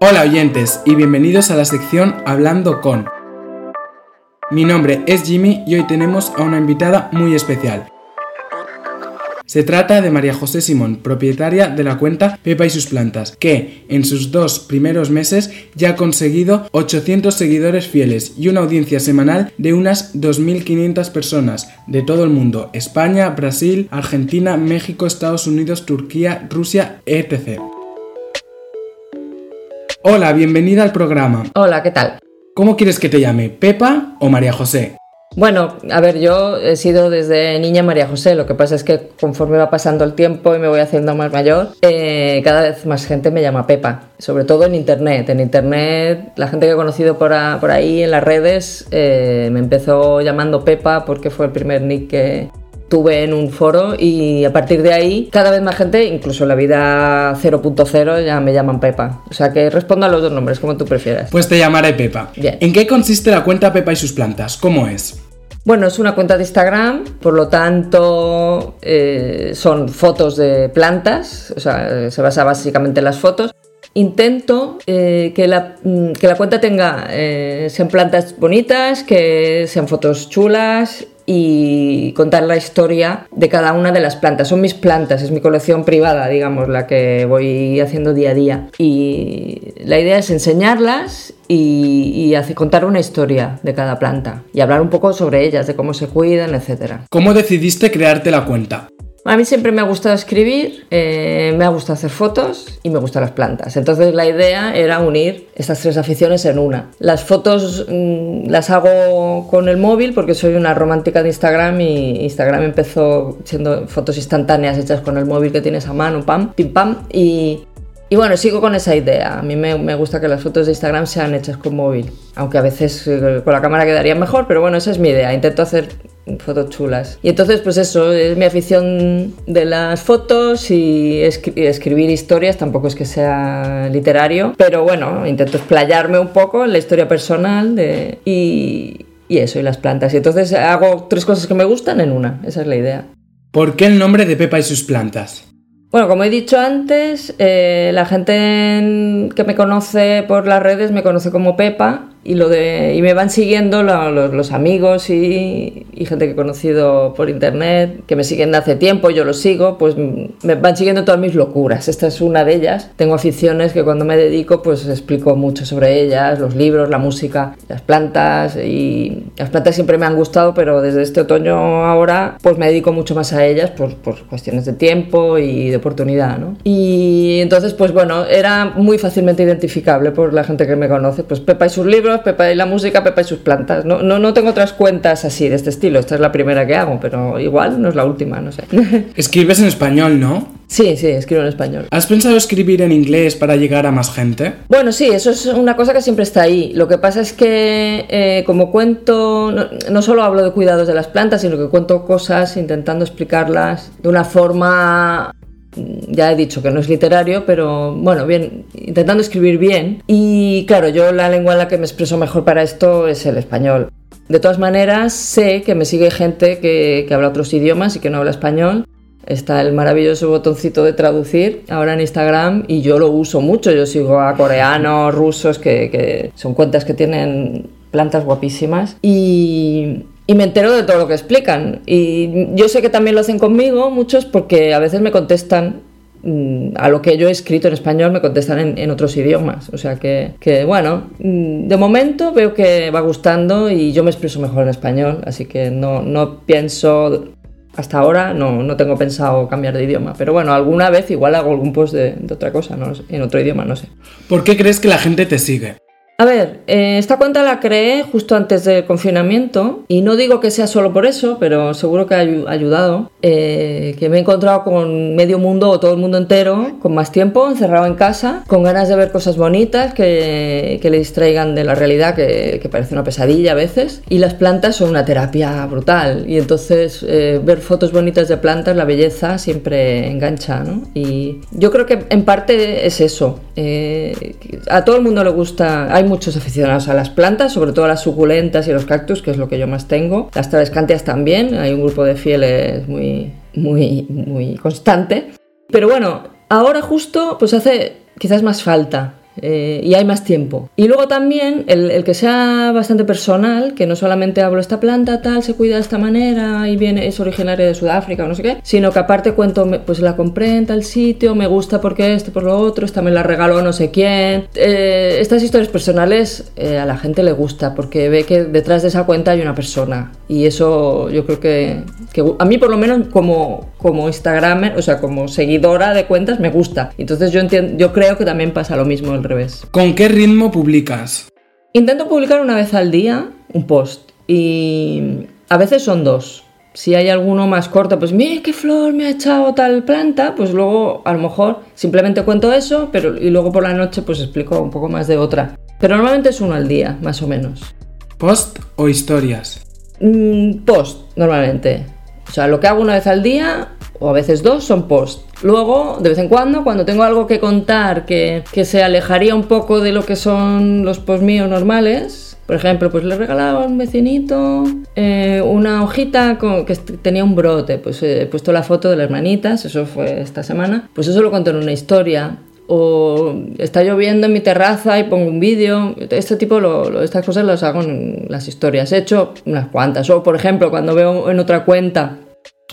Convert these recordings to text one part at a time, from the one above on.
Hola oyentes y bienvenidos a la sección Hablando con. Mi nombre es Jimmy y hoy tenemos a una invitada muy especial. Se trata de María José Simón, propietaria de la cuenta Pepa y sus plantas, que en sus dos primeros meses ya ha conseguido 800 seguidores fieles y una audiencia semanal de unas 2.500 personas de todo el mundo, España, Brasil, Argentina, México, Estados Unidos, Turquía, Rusia, etc. Hola, bienvenida al programa. Hola, ¿qué tal? ¿Cómo quieres que te llame? ¿Pepa o María José? Bueno, a ver, yo he sido desde niña María José, lo que pasa es que conforme va pasando el tiempo y me voy haciendo más mayor, eh, cada vez más gente me llama Pepa, sobre todo en Internet. En Internet, la gente que he conocido por, ahí en las redes eh, me empezó llamando Pepa porque fue el primer nick que, tuve en un foro y a partir de ahí cada vez más gente, incluso en la vida 0.0 ya me llaman Pepa. O sea que respondo a los dos nombres, como tú prefieras. Pues te llamaré Pepa. ¿En qué consiste la cuenta Pepa y sus plantas? ¿Cómo es? Bueno, es una cuenta de Instagram, por lo tanto eh, son fotos de plantas, o sea, se basa básicamente en las fotos. Intento eh, que, la, mm, que, la, cuenta tenga, eh, sean plantas bonitas, que sean fotos chulas y contar la historia de cada una de las plantas. Son mis plantas, es mi colección privada, digamos, la que voy haciendo día a día. Y la idea es enseñarlas y, y contar una historia de cada planta y hablar un poco sobre ellas, de cómo se cuidan, etc. ¿Cómo decidiste crearte la cuenta? A mí siempre me ha gustado escribir, eh, me ha gustado hacer fotos y me gustan las plantas. Entonces la idea era unir estas tres aficiones en una. Las fotos mm, las hago con el móvil porque soy una romántica de Instagram y Instagram empezó siendo fotos instantáneas hechas con el móvil que tienes a mano, pam, pim pam. Y, bueno, sigo con esa idea. A mí me, me, gusta que las fotos de Instagram sean hechas con móvil, aunque a veces eh, con la cámara quedaría mejor, pero bueno, esa es mi idea. Intento hacer fotos chulas. Y entonces, pues eso, es mi afición de las fotos y, escribir historias, tampoco es que sea literario, pero bueno, intento explayarme un poco en la historia personal de, y, y eso, y las plantas. Y entonces hago tres cosas que me gustan en una, esa es la idea. ¿Por qué el nombre de Pepa y sus plantas? Bueno, como he dicho antes, eh, la gente que me conoce por las redes me conoce como Pepa y, lo de, y me van siguiendo los, amigos y, gente que he conocido por internet, que me siguen hace tiempo, yo los sigo, pues me van siguiendo todas mis locuras. Esta es una de ellas. Tengo aficiones que cuando me dedico pues explico mucho sobre ellas, los libros, la música, las plantas y las plantas siempre me han gustado, pero desde este otoño ahora pues me dedico mucho más a ellas por, por cuestiones de tiempo y de oportunidad, ¿no? Y entonces pues bueno, era muy fácilmente identificable por la gente que me conoce, pues Pepa y sus libros Pepa y la música, Pepa y sus plantas. No, no, no tengo otras cuentas así de este estilo. Esta es la primera que hago, pero igual no es la última, no sé. Escribes en español, ¿no? Sí, sí, escribo en español. ¿Has pensado escribir en inglés para llegar a más gente? Bueno, sí, eso es una cosa que siempre está ahí. Lo que pasa es que eh, como cuento, no, no, solo hablo de cuidados de las plantas, sino que cuento cosas intentando explicarlas de una forma ya he dicho que no es literario, pero bueno, bien, intentando escribir bien. Y claro, yo la lengua en la que me expreso mejor para esto es el español. De todas maneras, sé que me sigue gente que, habla otros idiomas y que no habla español. Está el maravilloso botoncito de traducir ahora en Instagram y yo lo uso mucho. Yo sigo a coreanos, rusos, que, que son cuentas que tienen plantas guapísimas. Y, y me entero de todo lo que explican. Y yo sé que también lo hacen conmigo muchos porque a veces me contestan mm, a lo que yo he escrito en español me contestan en, otros idiomas. O sea que, que, bueno, mm, de momento veo que va gustando y yo me expreso mejor en español, así que no, no pienso, hasta ahora no, no tengo pensado cambiar de idioma. Pero bueno, alguna vez igual hago algún post de, otra cosa, ¿no? en otro idioma, no sé. ¿Por qué crees que la gente te sigue? A ver, eh, esta cuenta la creé justo antes del confinamiento y no digo que sea solo por eso, pero seguro que ha ayudado. Eh, que me he encontrado con medio mundo o todo el mundo entero, con más tiempo, encerrado en casa, con ganas de ver cosas bonitas que, que le distraigan de la realidad, que, que, parece una pesadilla a veces. Y las plantas son una terapia brutal. Y entonces eh, ver fotos bonitas de plantas, la belleza, siempre engancha. ¿no? Y yo creo que en parte es eso. a todo el mundo le gusta. Hay muchos aficionados a las plantas, sobre todo las suculentas y los cactus, que es lo que yo más tengo. Las travescantias también, hay un grupo de fieles muy, muy, muy constante. Pero bueno, Ahora justo, pues hace quizás más falta. Eh, y hay más tiempo. Y luego también el, que sea bastante personal, que no solamente hablo esta planta tal, se cuida de esta manera y viene, es originaria de Sudáfrica o no sé qué, sino que aparte cuento, pues la compré en tal sitio, me gusta porque esto, por lo otro, esta me la regaló no sé quién. Eh, estas historias personales eh, a la gente le gusta porque ve que detrás de esa cuenta hay una persona y eso yo creo que, que a mí por lo menos como, como Instagramer, o sea, como seguidora de cuentas me gusta. Entonces yo, entiendo, yo creo que también pasa lo mismo revés. ¿Con qué ritmo publicas? Intento publicar una vez al día un post y a veces son dos. Si hay alguno más corto, pues mire qué flor me ha echado tal planta, pues luego a lo mejor simplemente cuento eso, pero y luego por la noche pues explico un poco más de otra. Pero normalmente es uno al día, más o menos. ¿Post o historias? Mm, post, normalmente. O sea, lo que hago una vez al día o a veces dos son post. Luego, de vez en cuando, cuando tengo algo que contar que, se alejaría un poco de lo que son los posts míos normales, por ejemplo, pues le regalaba a un vecinito eh, una hojita con, que tenía un brote, pues he puesto la foto de las manitas, eso fue esta semana, pues eso lo conté en una historia. O está lloviendo en mi terraza y pongo un vídeo. Este tipo, lo, estas cosas las hago en las historias. He hecho unas cuantas. O, por ejemplo, cuando veo en otra cuenta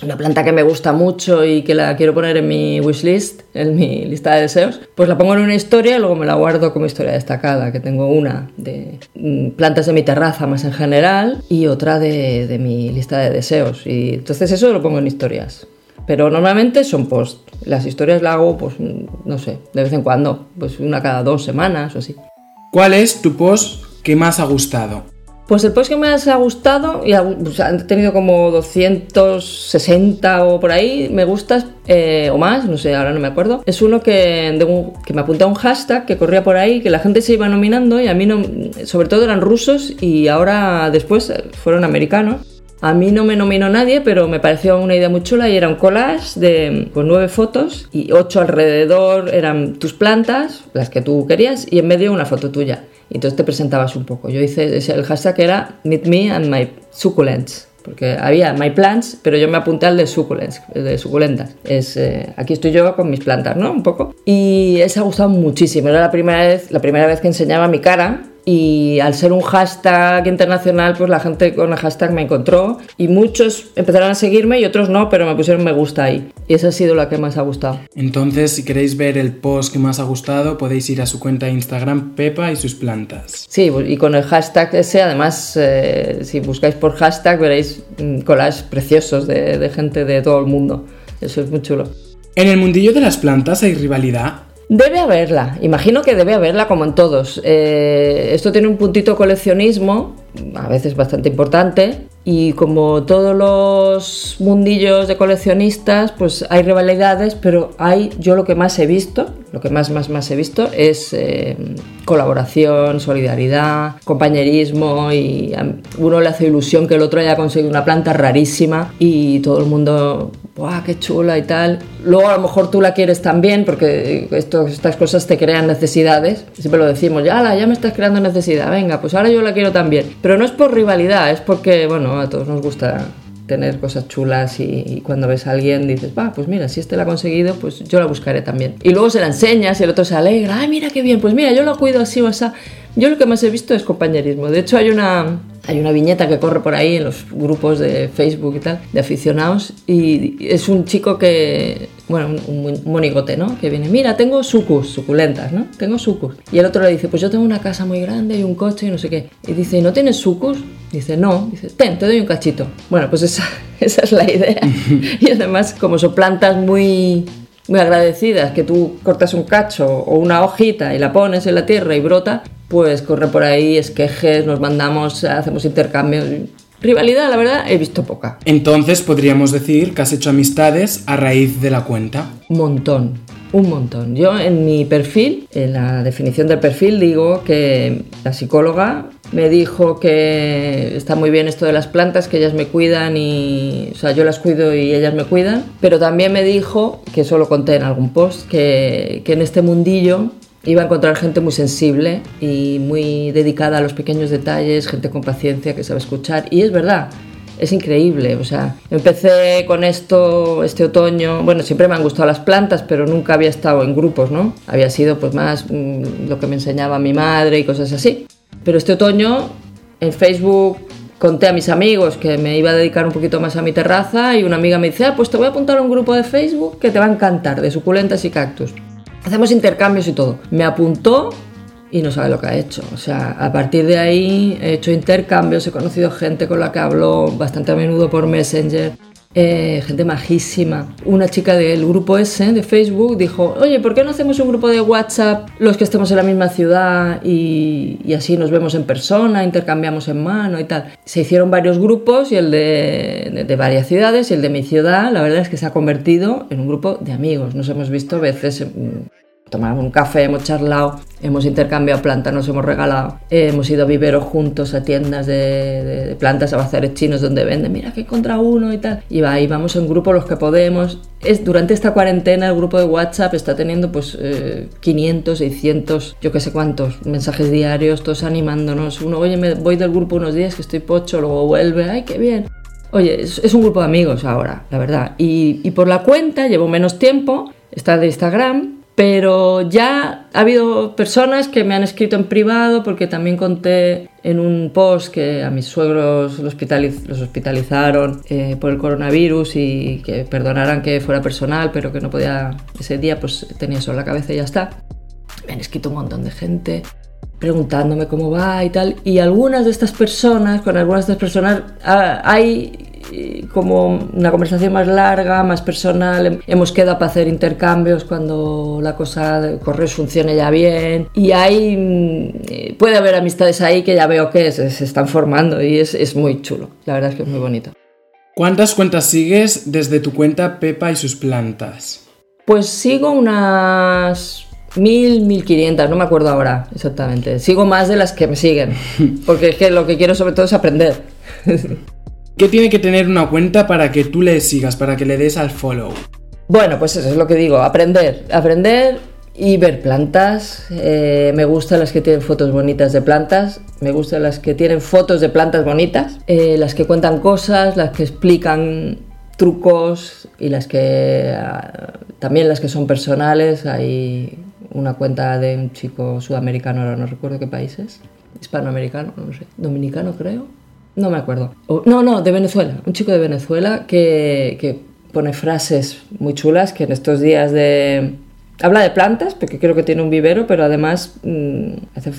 una planta que me gusta mucho y que la quiero poner en mi wishlist, en mi lista de deseos, pues la pongo en una historia y luego me la guardo como historia destacada, que tengo una de mm, plantas de mi terraza más en general y otra de, de mi lista de deseos. Y entonces eso lo pongo en historias. Pero normalmente son posts. Las historias las hago, pues, no sé, de vez en cuando, pues una cada dos semanas o así. ¿Cuál es tu post que más ha gustado? Pues el post que más ha gustado, y han tenido como 260 o por ahí me gustas eh, o más, no sé, ahora no me acuerdo. Es uno que, que me apuntó a un hashtag que corría por ahí, que la gente se iba nominando y a mí no, sobre todo eran rusos y ahora después fueron americanos. A mí no me nominó nadie, pero me pareció una idea muy chula y era un collage de, con nueve fotos y ocho alrededor eran tus plantas, las que tú querías, y en medio una foto tuya. Y entonces te presentabas un poco. Yo hice, el hashtag era Meet Me and My Succulents, porque había My Plants, pero yo me apunté al de Succulents, de suculentas. Es, eh, aquí estoy yo con mis plantas, ¿no? Un poco. Y ese ha gustado muchísimo. Era la primera vez, la primera vez que enseñaba mi cara y al ser un hashtag internacional, pues la gente con el hashtag me encontró y muchos empezaron a seguirme y otros no, pero me pusieron me gusta ahí. Y esa ha sido la que más ha gustado. Entonces, si queréis ver el post que más ha gustado, podéis ir a su cuenta de Instagram Pepa y sus plantas. Sí, y con el hashtag ese, además, eh, si buscáis por hashtag veréis mm, collages preciosos de, de gente de todo el mundo. Eso es muy chulo. ¿En el mundillo de las plantas hay rivalidad? Debe haberla, imagino que debe haberla como en todos. Eh, esto tiene un puntito coleccionismo, a veces bastante importante, y como todos los mundillos de coleccionistas, pues hay rivalidades, pero hay, yo lo que más he visto, lo que más, más, más he visto es eh, colaboración, solidaridad, compañerismo y a uno le hace ilusión que el otro haya conseguido una planta rarísima y todo el mundo ¡guau, qué chula y tal! Luego a lo mejor tú la quieres también porque estas cosas te crean necesidades. Siempre lo decimos, ya, ya me estás creando necesidad, venga, pues ahora yo la quiero también. Pero no es por rivalidad, es porque, bueno, a todos nos gusta tener cosas chulas y, cuando ves a alguien dices, va, pues mira, si este la ha conseguido, pues yo la buscaré también. Y luego se la enseñas y el otro se alegra, ay, mira qué bien, pues mira, yo la cuido así o así. Yo lo que más he visto es compañerismo. De hecho, hay una, hay una viñeta que corre por ahí en los grupos de Facebook y tal, de aficionados, y es un chico que, bueno, un, monigote, ¿no? Que viene, mira, tengo sucus, suculentas, ¿no? Tengo sucus. Y el otro le dice, pues yo tengo una casa muy grande y un coche y no sé qué. Y dice, ¿y no tienes sucus? Dice, no. Dice, ten, te doy un cachito. Bueno, pues esa, esa es la idea. y además, como son plantas muy muy agradecidas, que tú cortas un cacho o una hojita y la pones en la tierra y brota, pues corre por ahí, esquejes, nos mandamos, hacemos intercambios. Rivalidad, la verdad, he visto poca. Entonces podríamos decir que has hecho amistades a raíz de la cuenta. Montón, un montón. Yo en mi perfil, en la definición del perfil, digo que la psicóloga me dijo que está muy bien esto de las plantas, que ellas me cuidan y, o sea, yo las cuido y ellas me cuidan, pero también me dijo, que eso lo conté en algún post, que, que en este mundillo iba a encontrar gente muy sensible y muy dedicada a los pequeños detalles, gente con paciencia que sabe escuchar. Y es verdad, es increíble. O sea, empecé con esto este otoño. Bueno, siempre me han gustado las plantas, pero nunca había estado en grupos, ¿no? Había sido pues más mm, lo que me enseñaba mi madre y cosas así. Pero este otoño en Facebook conté a mis amigos que me iba a dedicar un poquito más a mi terraza y una amiga me dice, ah, pues te voy a apuntar a un grupo de Facebook que te va a encantar, de suculentas y cactus. Hacemos intercambios y todo. Me apuntó y no sabe lo que ha hecho. O sea, a partir de ahí he hecho intercambios, he conocido gente con la que hablo bastante a menudo por Messenger. Eh, gente majísima. Una chica del grupo ese de Facebook dijo, oye, ¿por qué no hacemos un grupo de WhatsApp los que estemos en la misma ciudad y, así nos vemos en persona, intercambiamos en mano y tal? Se hicieron varios grupos y el de, de, varias ciudades y el de mi ciudad, la verdad es que se ha convertido en un grupo de amigos. Nos hemos visto veces tomamos un café, hemos charlado, hemos intercambiado plantas, nos hemos regalado, hemos ido a viveros juntos a tiendas de, plantas, a bazares chinos donde venden, mira que contra uno y tal. Y va, y vamos en grupo los que podemos. Es, durante esta cuarentena el grupo de WhatsApp está teniendo pues 500, eh, 600, yo qué sé cuántos mensajes diarios, todos animándonos. Uno, oye, me voy del grupo unos días que estoy pocho, luego vuelve, ay, qué bien. Oye, es, es un grupo de amigos ahora, la verdad. Y, y por la cuenta llevo menos tiempo, está de Instagram, pero ya ha habido personas que me han escrito en privado porque también conté en un post que a mis suegros los, hospitalizaron eh, por el coronavirus y que perdonaran que fuera personal, pero que no podía, ese día pues tenía eso en la cabeza y ya está. Me han escrito un montón de gente preguntándome cómo va y tal. Y algunas de estas personas, con algunas de estas personas, ah, hay como una conversación más larga, más personal. Hemos quedado para hacer intercambios cuando la cosa de correos funcione ya bien. Y hay, mm, puede haber amistades ahí que ya veo que se, se están formando y es, es muy chulo. La verdad es que es muy bonito. ¿Cuántas cuentas sigues desde tu cuenta Pepa y sus plantas? Pues sigo unas mil, mil quinientas, no me acuerdo ahora exactamente. Sigo más de las que me siguen, porque es que lo que quiero sobre todo es aprender. ¿Qué tiene que tener una cuenta para que tú le sigas, para que le des al follow? Bueno, pues eso es lo que digo, aprender, aprender y ver plantas. Eh, me gustan las que tienen fotos bonitas de plantas, me gustan las que tienen fotos de plantas bonitas, eh, las que cuentan cosas, las que explican trucos y las que ah, también las que son personales. Hay una cuenta de un chico sudamericano, ahora no recuerdo qué país es, hispanoamericano, no sé, dominicano creo no me acuerdo. no, no, de Venezuela. Un chico de Venezuela que, que pone frases muy chulas que en estos días de, habla de plantas, porque creo que tiene un vivero, pero además mm, hace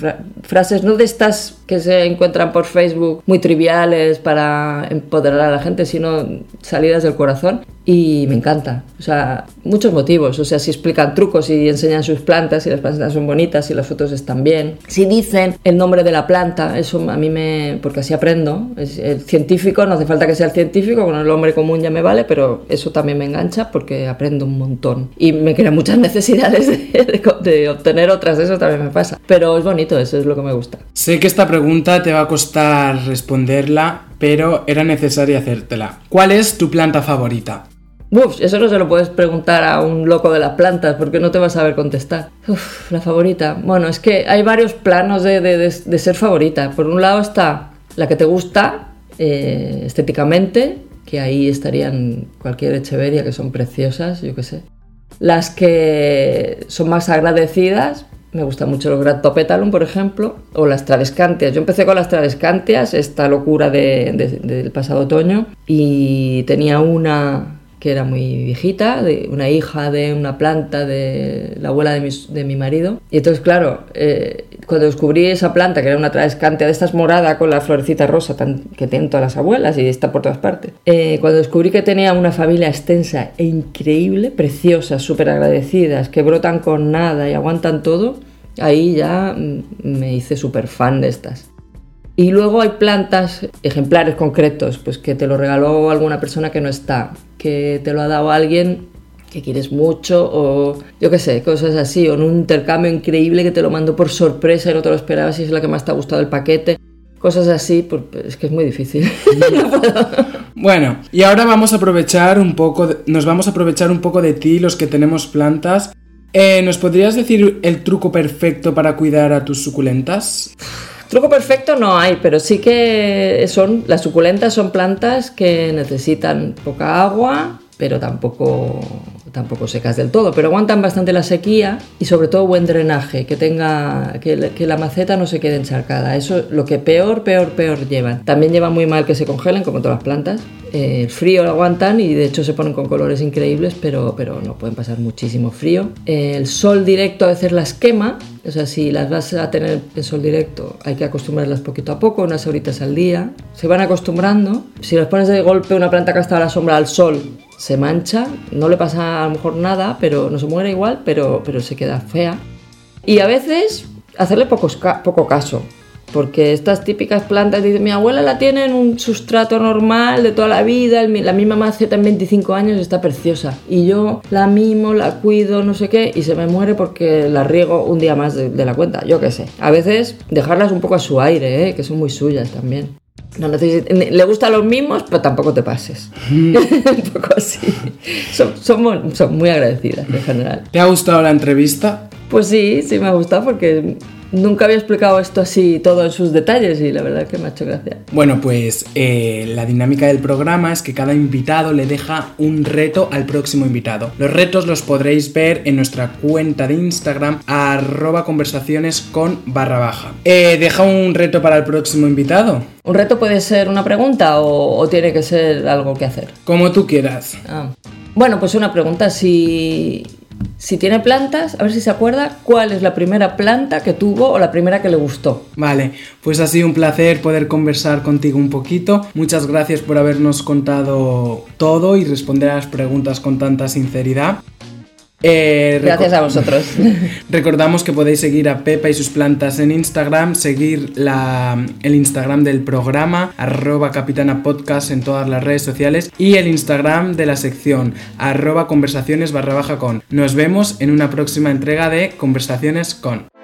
frases no de estas que se encuentran por Facebook muy triviales para empoderar a la gente, sino salidas del corazón. Y me encanta. O sea, muchos motivos. O sea, si explican trucos y enseñan sus plantas, si las plantas son bonitas, si las fotos están bien. Si dicen el nombre de la planta, eso a mí me... porque así aprendo. El científico, no hace falta que sea el científico, con el hombre común ya me vale, pero eso también me engancha porque aprendo un montón. Y me crea muchas necesidades de, obtener otras, eso también me pasa. Pero es bonito, eso es lo que me gusta. Sé que esta pregunta te va a costar responderla, pero era necesaria hacértela. ¿Cuál es tu planta favorita? Uf, eso no se lo puedes preguntar a un loco de las plantas porque no te vas a saber contestar. Uf, la favorita. Bueno, es que hay varios planos de, ser favorita. Por un lado está la que te gusta eh, estéticamente, que ahí estarían cualquier Echeveria, que son preciosas, yo qué sé. Las que son más agradecidas, me gusta mucho el Gratopetalum, por ejemplo, o las Tradescantias. Yo empecé con las Tradescantias, esta locura del pasado otoño, y tenía una que era muy viejita, de una hija de una planta de la abuela de mi, marido. Y entonces, claro, eh, cuando descubrí esa planta, que era una travescantia de estas morada con la florecita rosa que tienen todas las abuelas y está por todas partes, eh, cuando descubrí que tenía una familia extensa e increíble, preciosas, súper agradecidas, que brotan con nada y aguantan todo, ahí ya mm, me hice súper fan de estas. Y luego hay plantas, ejemplares concretos, pues que te lo regaló alguna persona que no está, que te lo ha dado alguien que quieres mucho o yo qué sé, cosas así, o en un intercambio increíble que te lo mandó por sorpresa y no te lo esperabas y es la que más te ha gustado el paquete. Cosas así, pues es que es muy difícil. Bueno, y ahora vamos a aprovechar un poco, nos vamos a aprovechar un poco de ti, los que tenemos plantas. Eh, ¿Nos podrías decir el truco perfecto para cuidar a tus suculentas? Truco perfecto no hay, pero sí que son las suculentas son plantas que necesitan poca agua, pero tampoco tampoco secas del todo, pero aguantan bastante la sequía y sobre todo buen drenaje, que tenga que, la maceta no se quede encharcada. Eso es lo que peor, peor, peor llevan. También lleva muy mal que se congelen, como todas las plantas. Eh, el frío lo aguantan y de hecho se ponen con colores increíbles, pero, pero no pueden pasar muchísimo frío. Eh, el sol directo a veces las quema, o sea, si las vas a tener en sol directo hay que acostumbrarlas poquito a poco, unas horitas al día. Se van acostumbrando. Si las pones de golpe una planta que está a la sombra al sol, se mancha, no le pasa a lo mejor nada, pero no se muere igual, pero, pero se queda fea. Y a veces hacerle poco caso, porque estas típicas plantas, dice, mi abuela la tiene en un sustrato normal de toda la vida, la misma maceta en 25 años está preciosa. Y yo la mimo, la cuido, no sé qué, y se me muere porque la riego un día más de, la cuenta, yo qué sé. A veces dejarlas un poco a su aire, ¿eh? que son muy suyas también. No le gustan los mismos, pero tampoco te pases. un poco así. Son, son, muy agradecidas en general. ¿Te ha gustado la entrevista? Pues sí, sí me ha gustado porque Nunca había explicado esto así todo en sus detalles y la verdad que me ha hecho gracia. Bueno, pues eh, la dinámica del programa es que cada invitado le deja un reto al próximo invitado. Los retos los podréis ver en nuestra cuenta de Instagram arroba conversaciones con barra baja. Eh, ¿Deja un reto para el próximo invitado? ¿Un reto puede ser una pregunta o, tiene que ser algo que hacer? Como tú quieras. Ah. Bueno, pues una pregunta. Si si tiene plantas, a ver si se acuerda cuál es la primera planta que tuvo o la primera que le gustó. Vale, pues ha sido un placer poder conversar contigo un poquito. Muchas gracias por habernos contado todo y responder a las preguntas con tanta sinceridad. Eh, Gracias a vosotros. Recordamos que podéis seguir a Pepa y sus plantas en Instagram, seguir el Instagram del programa, arroba capitana podcast en todas las redes sociales y el Instagram de la sección, arroba conversaciones barra baja con. Nos vemos en una próxima entrega de Conversaciones con.